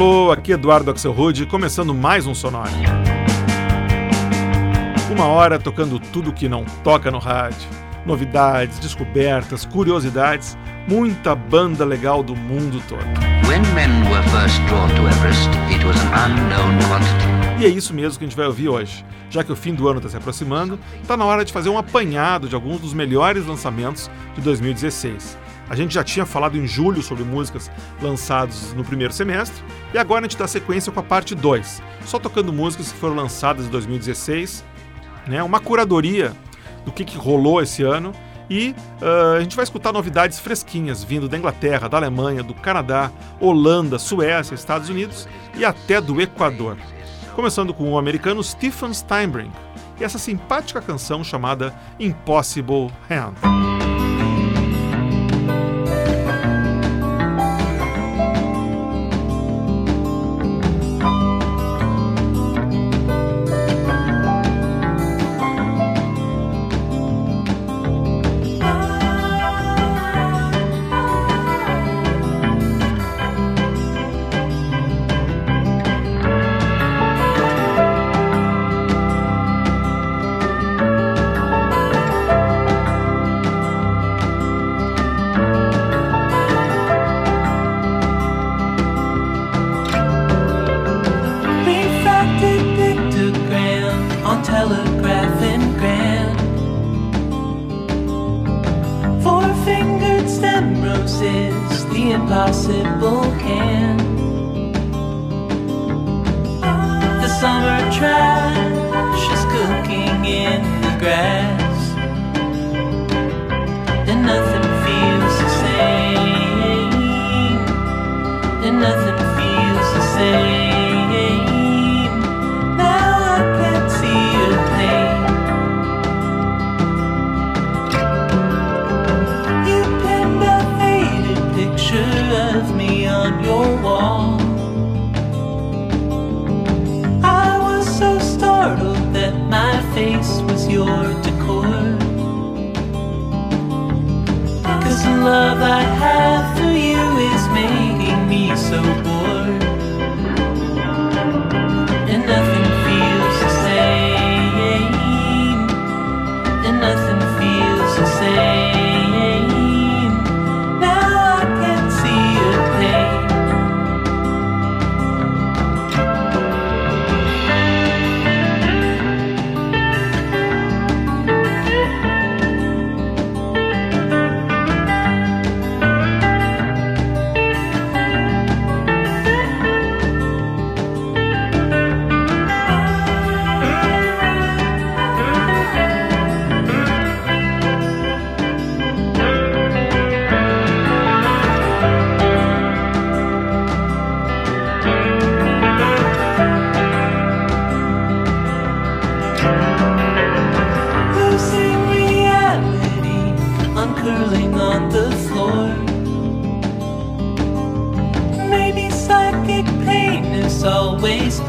alô, aqui Eduardo Axelrod, começando mais um Sonora. Uma hora tocando tudo que não toca no rádio. Novidades, descobertas, curiosidades, muita banda legal do mundo todo. e é isso mesmo que a gente vai ouvir hoje. Já que o fim do ano está se aproximando, está na hora de fazer um apanhado de alguns dos melhores lançamentos de 2016. A gente já tinha falado em julho sobre músicas lançadas no primeiro semestre e agora a gente dá sequência com a parte 2, só tocando músicas que foram lançadas em 2016, né? uma curadoria do que, que rolou esse ano e uh, a gente vai escutar novidades fresquinhas vindo da Inglaterra, da Alemanha, do Canadá, Holanda, Suécia, Estados Unidos e até do Equador. Começando com o americano Stephen Steinbrink e essa simpática canção chamada Impossible Hand. possible can. The summer trash is cooking in the grass.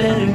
better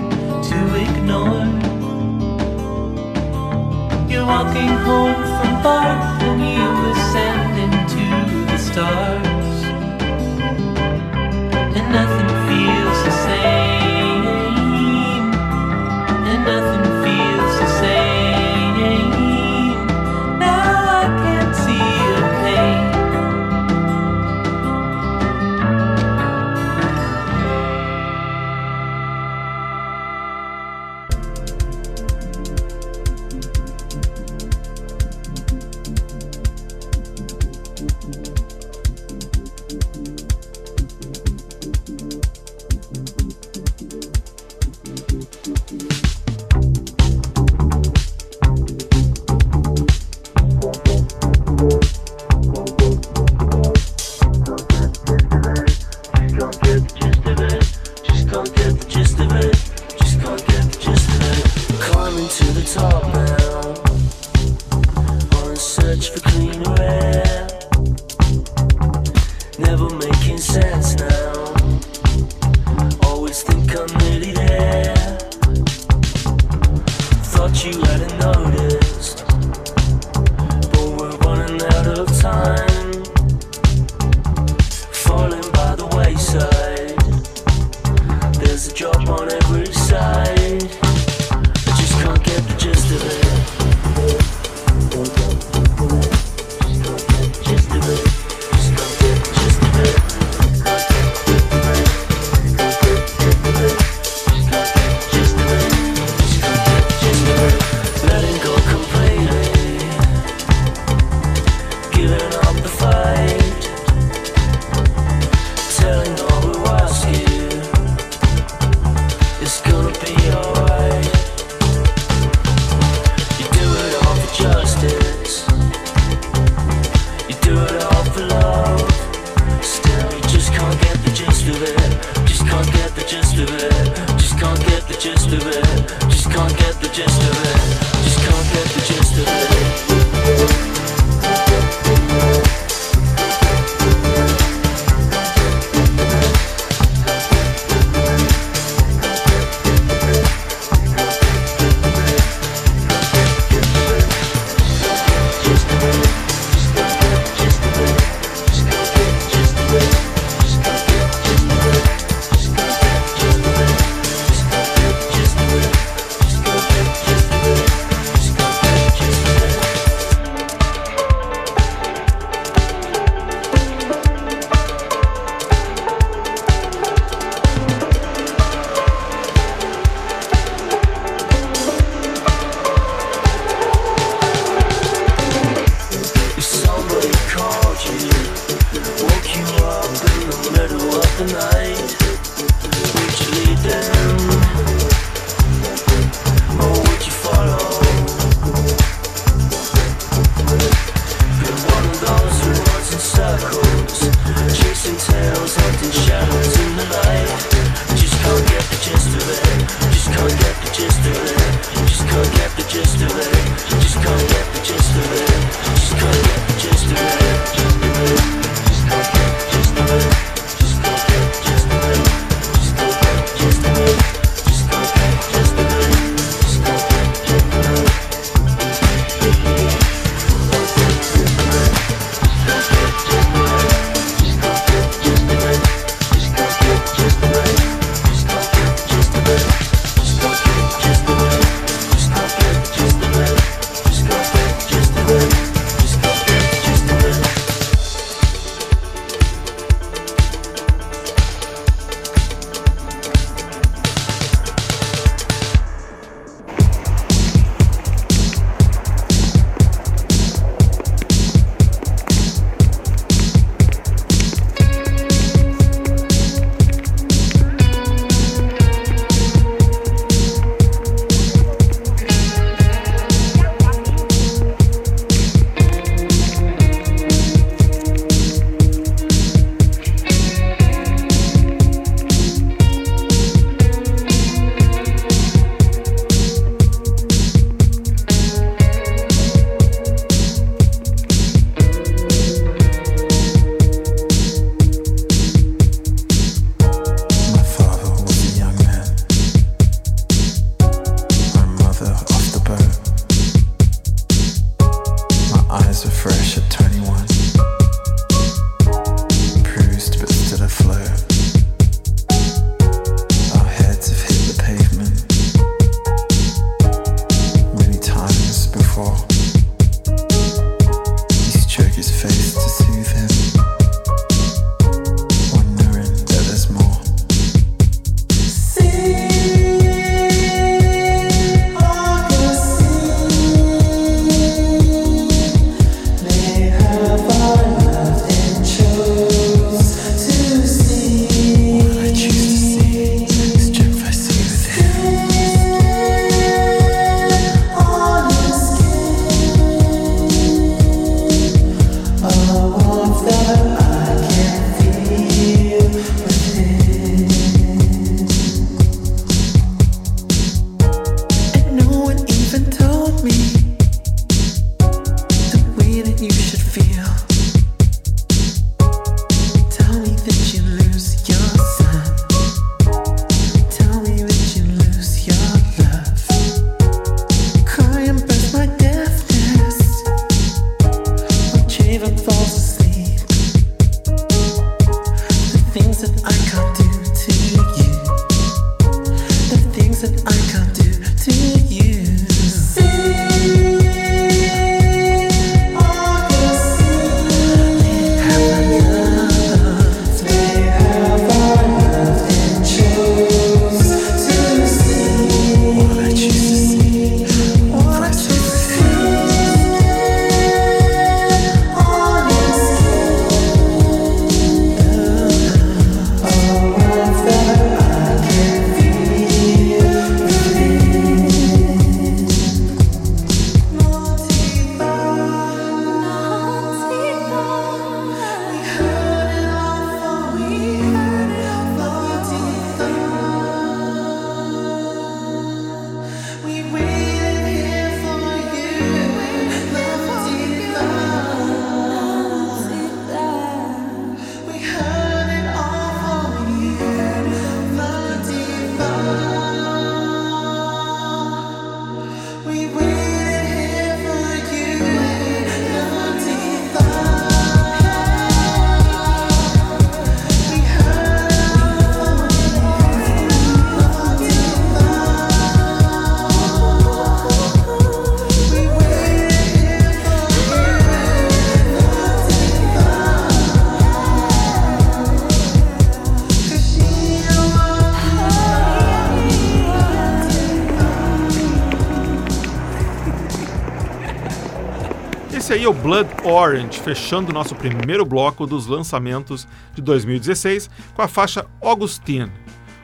O Blood Orange, fechando o nosso primeiro bloco dos lançamentos de 2016 com a faixa Augustine.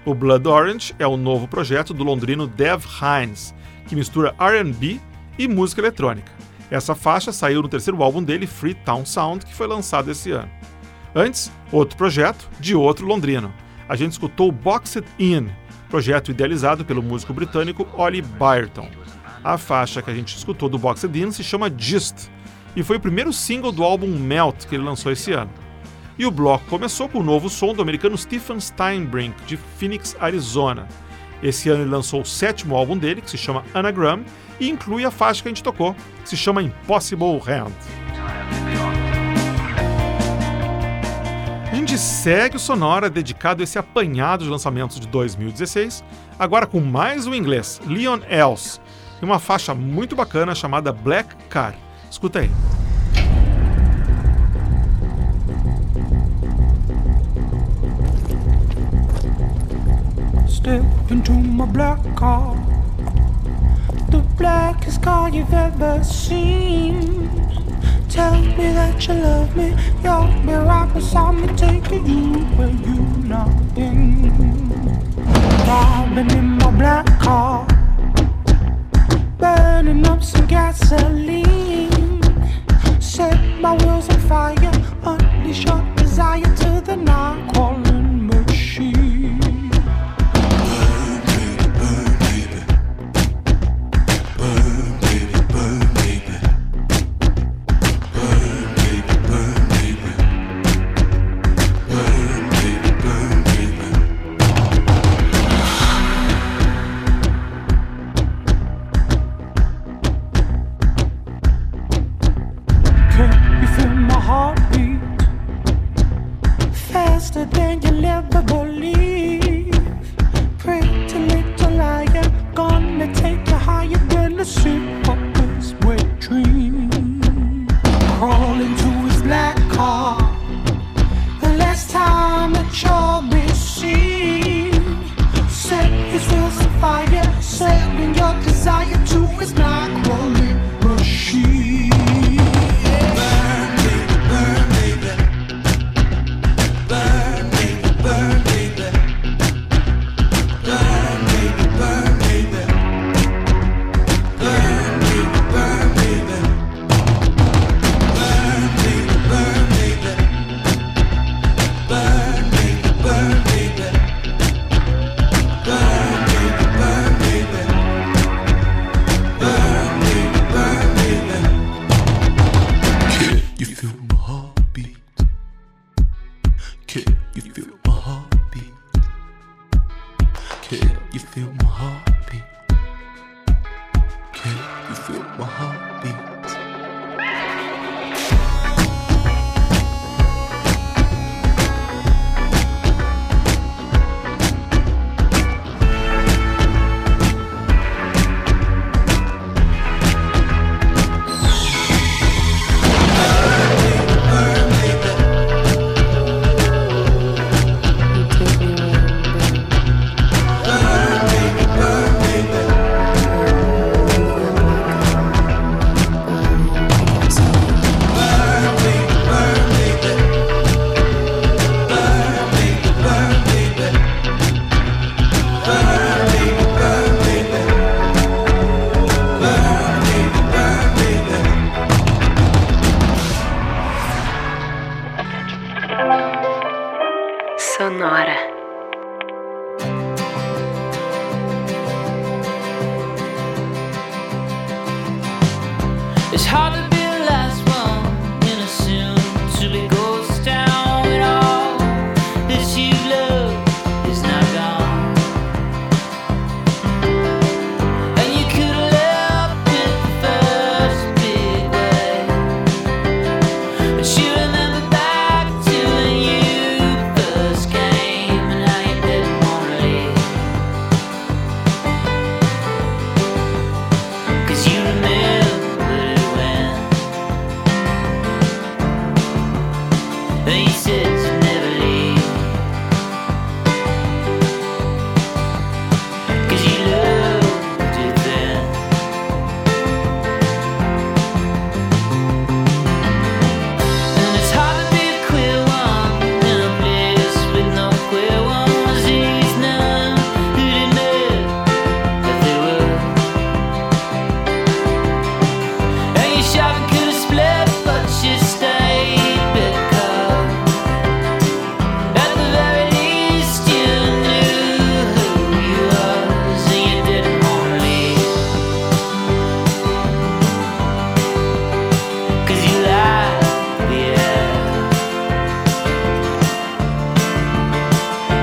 O Blood Orange é o novo projeto do londrino Dev Hines, que mistura R&B e música eletrônica. Essa faixa saiu no terceiro álbum dele, Free Town Sound, que foi lançado esse ano. Antes, outro projeto de outro londrino. A gente escutou Boxed In, projeto idealizado pelo músico britânico Ollie Byerton. A faixa que a gente escutou do Boxed In se chama Gist e foi o primeiro single do álbum Melt que ele lançou esse ano. E o bloco começou com o novo som do americano Stephen Steinbrink, de Phoenix, Arizona. Esse ano ele lançou o sétimo álbum dele, que se chama Anagram, e inclui a faixa que a gente tocou, que se chama Impossible Hand. A gente segue o Sonora dedicado a esse apanhado de lançamentos de 2016, agora com mais um inglês, Leon Els, e uma faixa muito bacana chamada Black Car. Escuta aí. Step into my black car, the blackest car you've ever seen. Tell me that you love me, you'll be right beside me, taking you where you've not been. Driving in my black car burning up some gasoline. Set my wheels on fire, unleash your desire to the night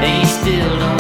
they still don't.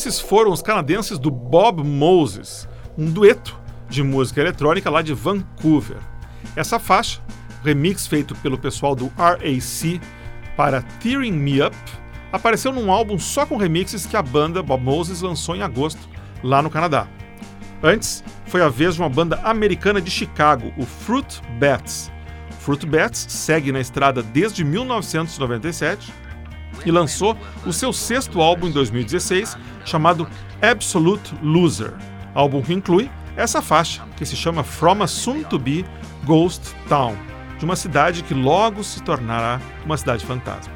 Esses foram os canadenses do Bob Moses, um dueto de música eletrônica lá de Vancouver. Essa faixa, remix feito pelo pessoal do RAC para Tearing Me Up, apareceu num álbum só com remixes que a banda Bob Moses lançou em agosto, lá no Canadá. Antes, foi a vez de uma banda americana de Chicago, o Fruit Bats. Fruit Bats segue na estrada desde 1997 e lançou o seu sexto álbum em 2016, chamado Absolute Loser, álbum que inclui essa faixa, que se chama From a Soon to Be Ghost Town, de uma cidade que logo se tornará uma cidade fantasma.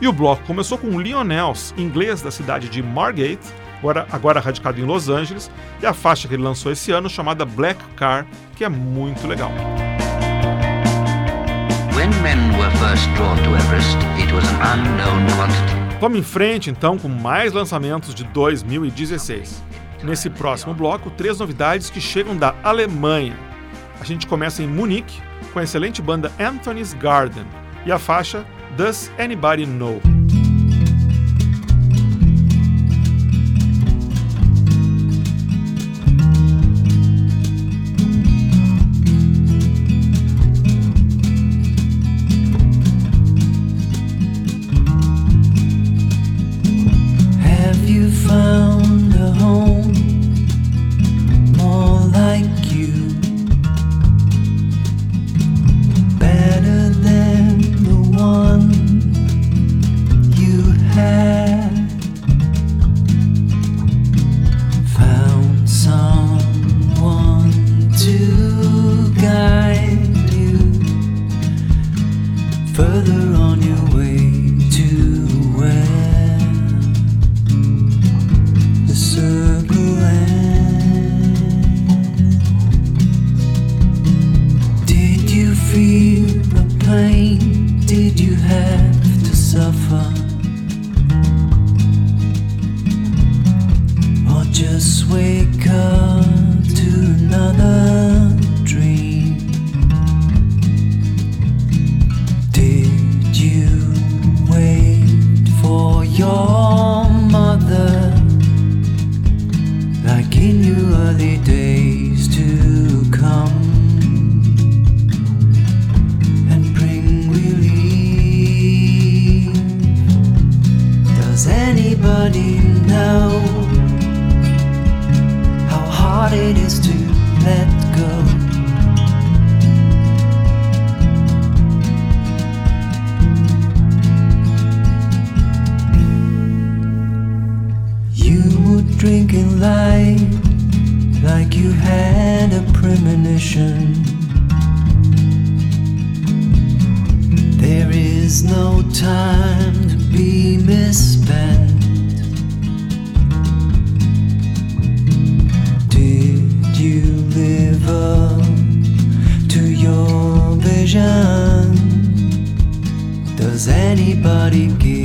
E o bloco começou com Lionels, inglês da cidade de Margate, agora, agora radicado em Los Angeles, e a faixa que ele lançou esse ano chamada Black Car, que é muito legal. When men were first drawn to Everest, it was an unknown quantity. Vamos em frente então com mais lançamentos de 2016. Nesse próximo bloco, três novidades que chegam da Alemanha. A gente começa em Munique com a excelente banda Anthony's Garden e a faixa Does Anybody Know? Premonition. There is no time to be misspent. Did you live up to your vision? Does anybody give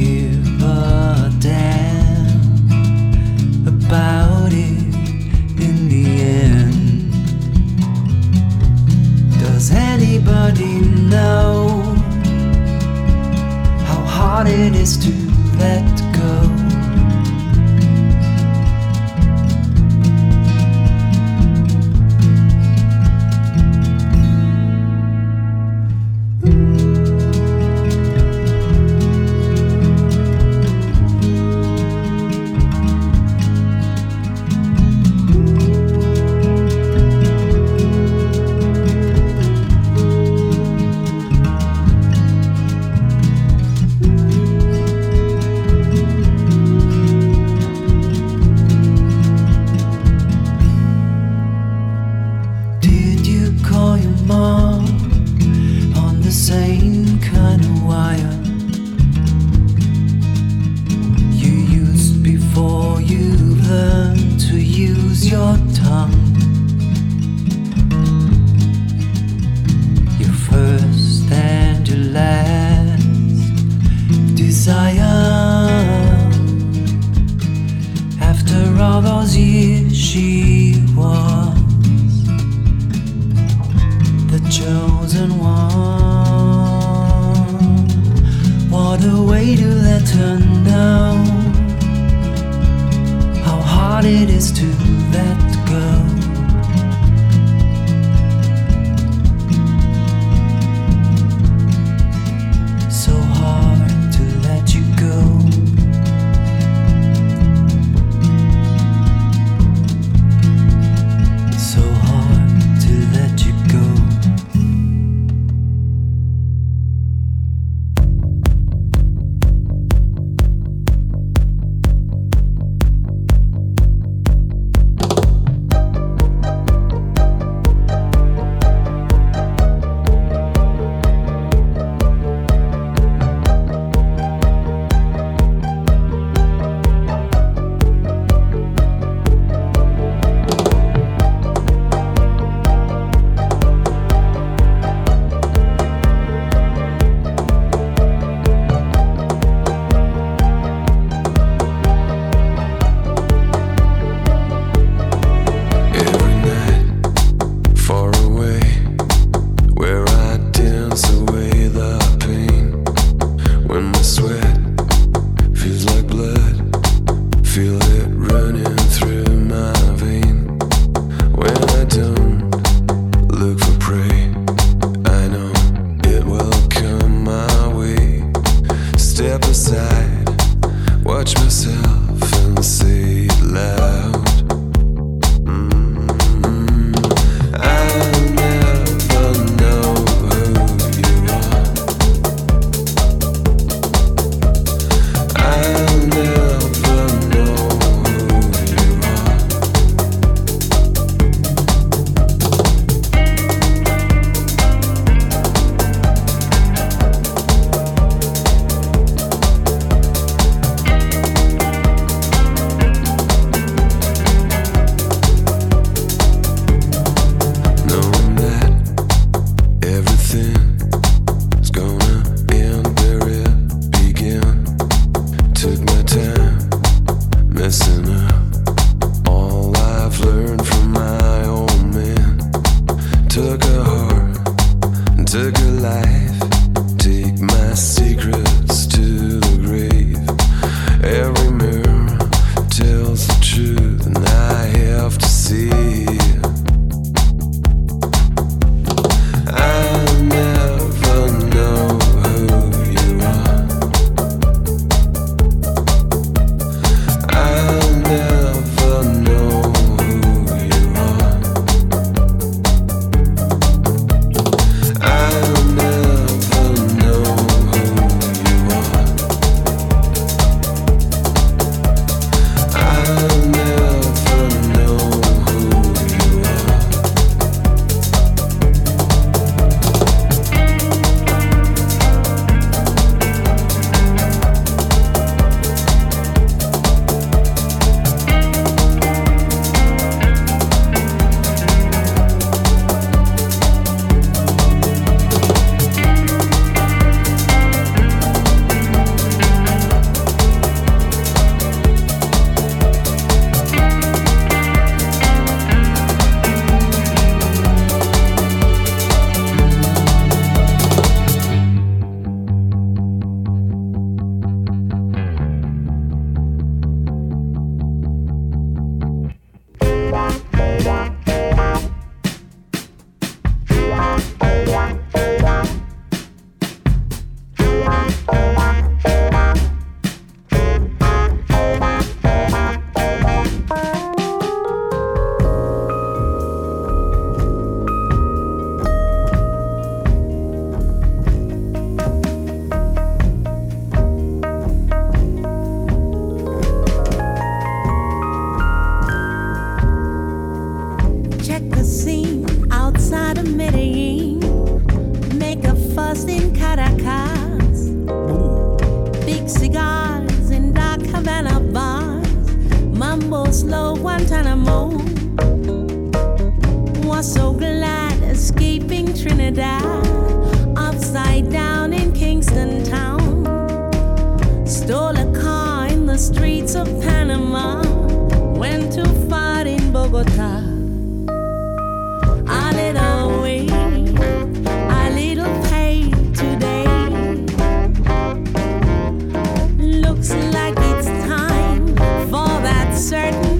certain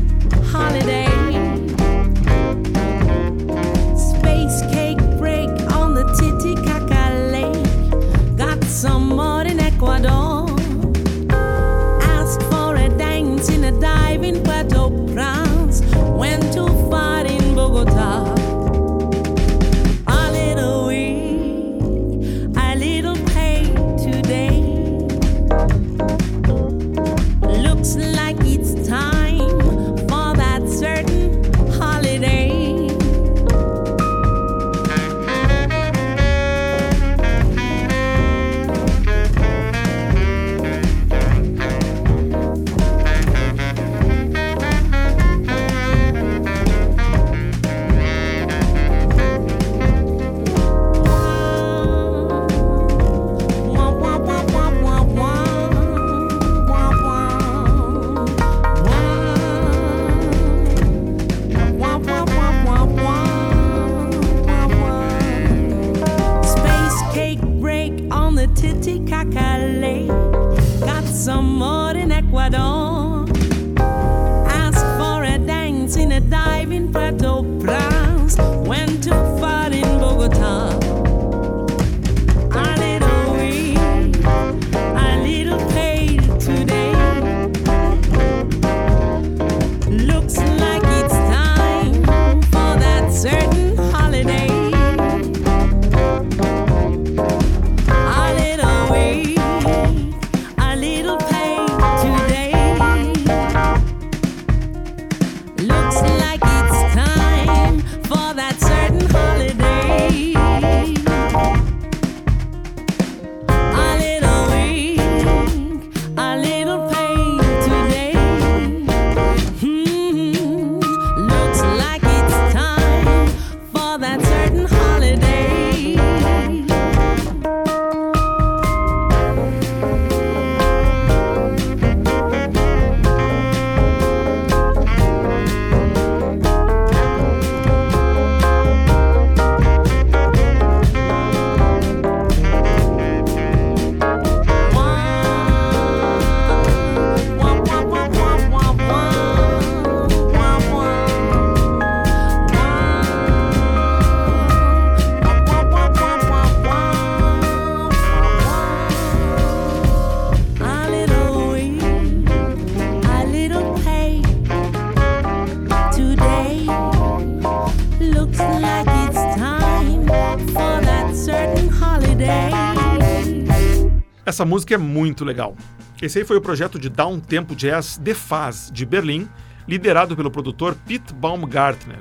Essa música é muito legal. Esse aí foi o projeto de down tempo jazz The Faz, de Berlim, liderado pelo produtor Pete Baumgartner.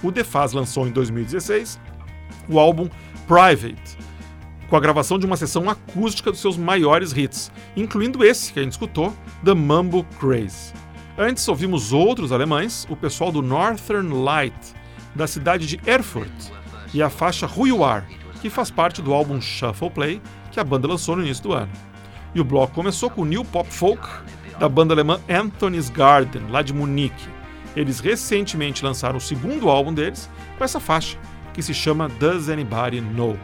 O The Faz lançou em 2016 o álbum Private, com a gravação de uma sessão acústica dos seus maiores hits, incluindo esse que a gente escutou, The Mambo Craze. Antes ouvimos outros alemães, o pessoal do Northern Light, da cidade de Erfurt, e a faixa Who You Are, que faz parte do álbum Shuffle Play, que a banda lançou no início do ano. E o bloco começou com o New Pop Folk, da banda alemã Anthony's Garden, lá de Munique. Eles recentemente lançaram o segundo álbum deles com essa faixa, que se chama Does Anybody Know?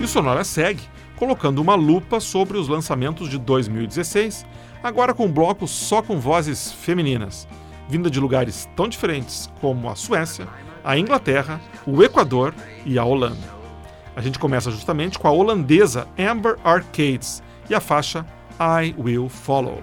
E o Sonora segue, colocando uma lupa sobre os lançamentos de 2016, agora com um bloco só com vozes femininas, vinda de lugares tão diferentes como a Suécia, a Inglaterra, o Equador e a Holanda. A gente começa justamente com a holandesa Amber Arcades e a faixa I Will Follow.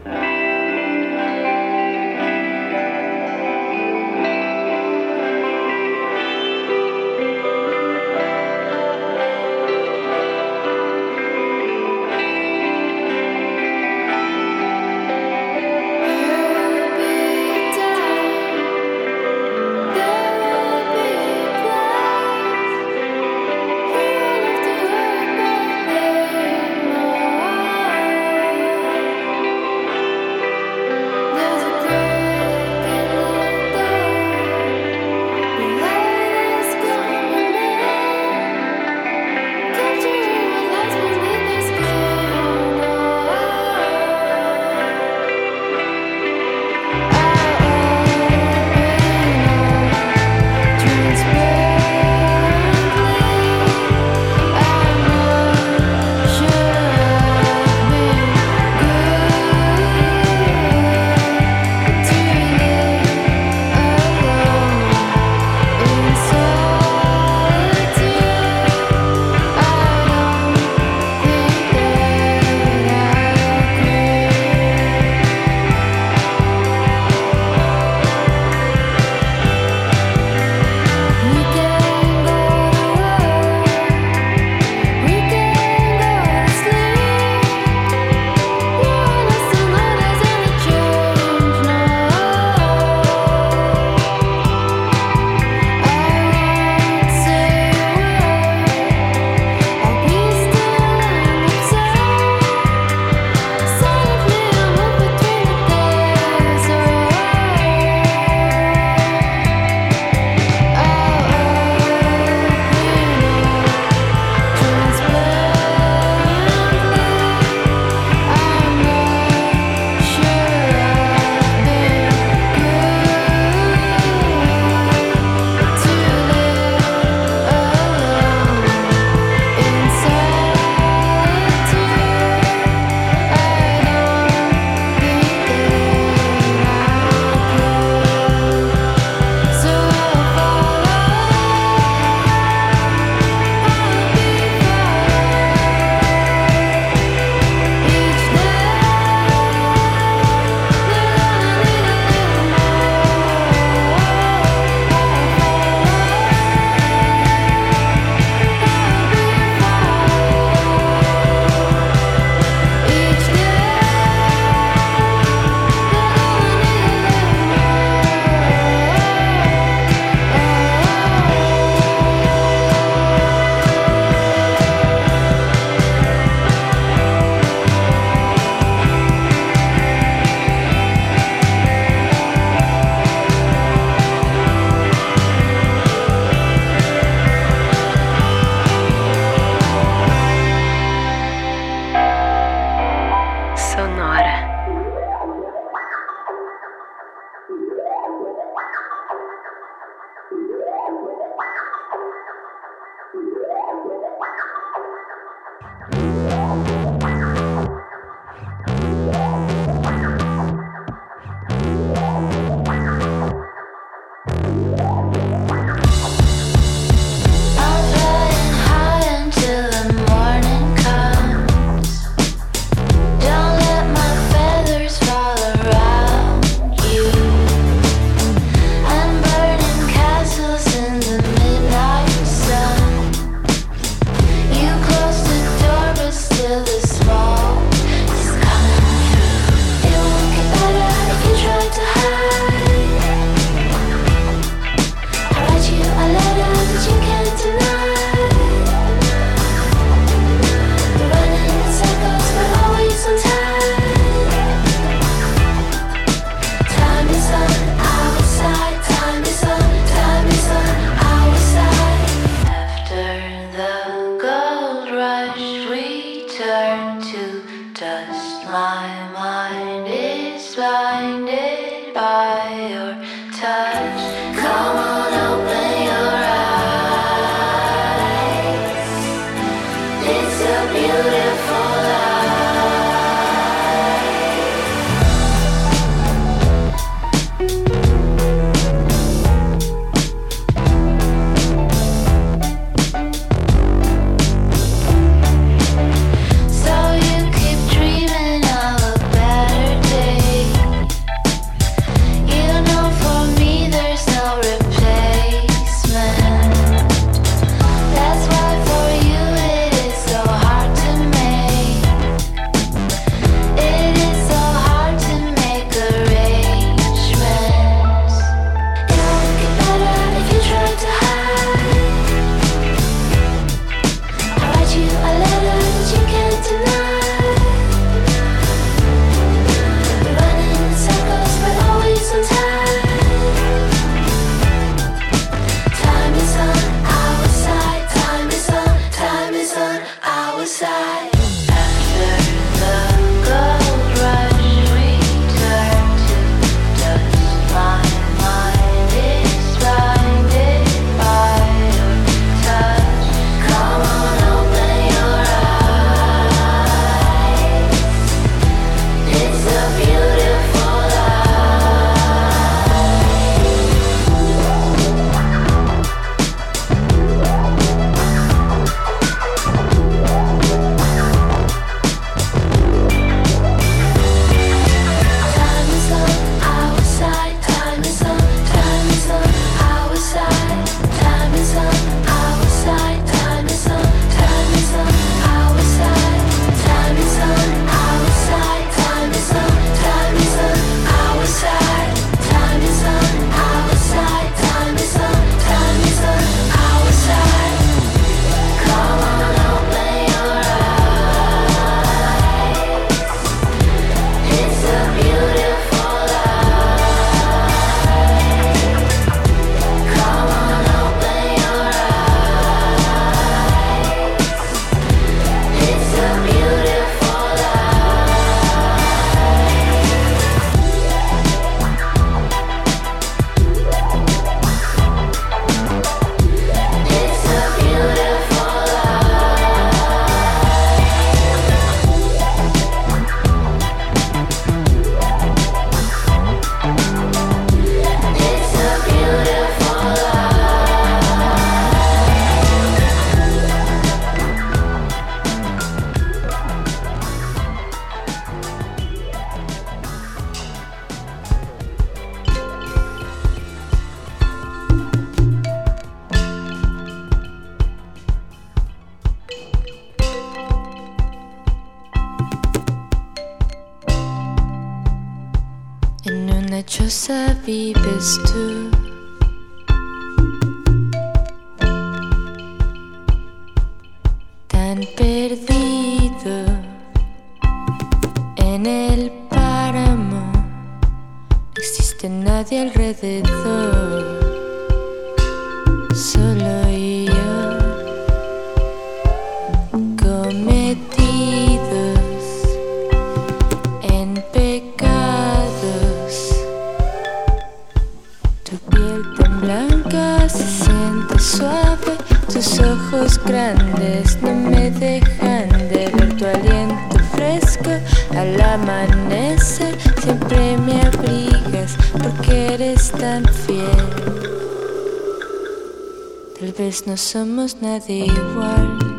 No somos nadie igual.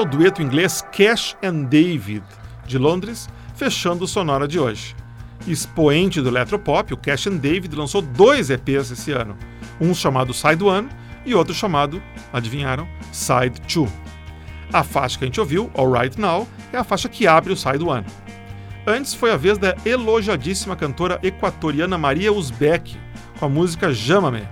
É o dueto inglês Cash and David, de Londres, fechando o Sonora de hoje. Expoente do eletropop, o Cash and David lançou dois EPs esse ano, um chamado Side One e outro chamado, adivinharam, Side 2. A faixa que a gente ouviu, Alright Now, é a faixa que abre o Side One. Antes foi a vez da elogiadíssima cantora equatoriana Maria Uzbek, com a música Jama-me,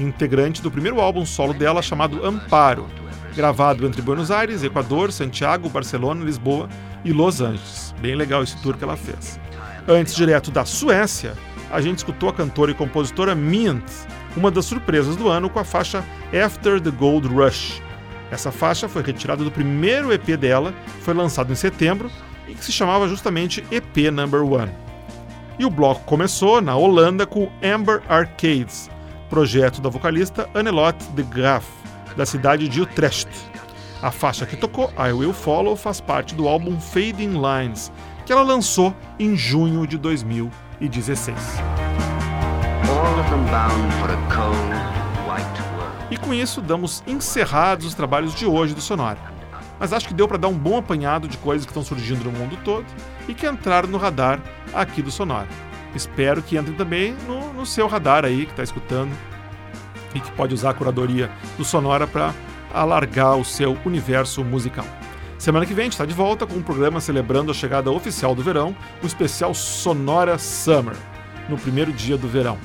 integrante do primeiro álbum solo dela chamado Amparo, gravado entre Buenos Aires, Equador, Santiago, Barcelona, Lisboa e Los Angeles. Bem legal esse tour que ela fez. Antes, direto da Suécia, a gente escutou a cantora e compositora Mint, uma das surpresas do ano com a faixa After the Gold Rush. Essa faixa foi retirada do primeiro EP dela, foi lançado em setembro e que se chamava justamente EP Number One. E o bloco começou na Holanda com Amber Arcades, projeto da vocalista Annelotte de Graaf, da cidade de Utrecht. A faixa que tocou, I Will Follow, faz parte do álbum Fading Lines, que ela lançou em junho de 2016. All of them bound for a cold, white world. E com isso damos encerrados os trabalhos de hoje do Sonora. Mas acho que deu para dar um bom apanhado de coisas que estão surgindo no mundo todo e que entraram no radar aqui do Sonora. Espero que entrem também no, no seu radar aí que está escutando e que pode usar a curadoria do Sonora para alargar o seu universo musical. Semana que vem a gente está de volta com um programa celebrando a chegada oficial do verão, o especial Sonora Summer, no primeiro dia do verão.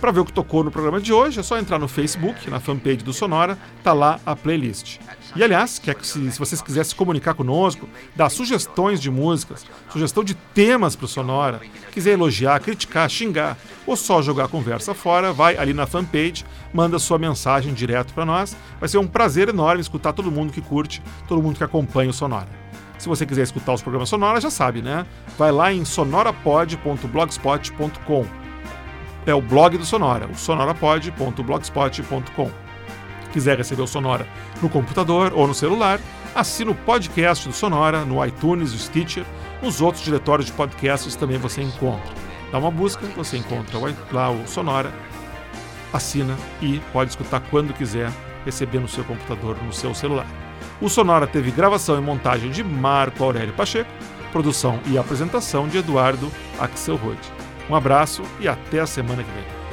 Para ver o que tocou no programa de hoje, é só entrar no Facebook, na fanpage do Sonora, tá lá a playlist. E aliás, que se, se vocês quiserem se comunicar conosco, dar sugestões de músicas, sugestão de temas para o Sonora, quiser elogiar, criticar, xingar ou só jogar a conversa fora, vai ali na fanpage, manda sua mensagem direto para nós. Vai ser um prazer enorme escutar todo mundo que curte, todo mundo que acompanha o Sonora. Se você quiser escutar os programas Sonora, já sabe, né? Vai lá em sonorapod.blogspot.com é o blog do Sonora, o sonorapod.blogspot.com. Quiser receber o Sonora no computador ou no celular, assina o podcast do Sonora no iTunes, o Stitcher, nos outros diretórios de podcasts também você encontra. Dá uma busca, você encontra lá o Sonora, assina e pode escutar quando quiser, receber no seu computador, no seu celular. O Sonora teve gravação e montagem de Marco Aurélio Pacheco, produção e apresentação de Eduardo Axelrod. Um abraço e até a semana que vem.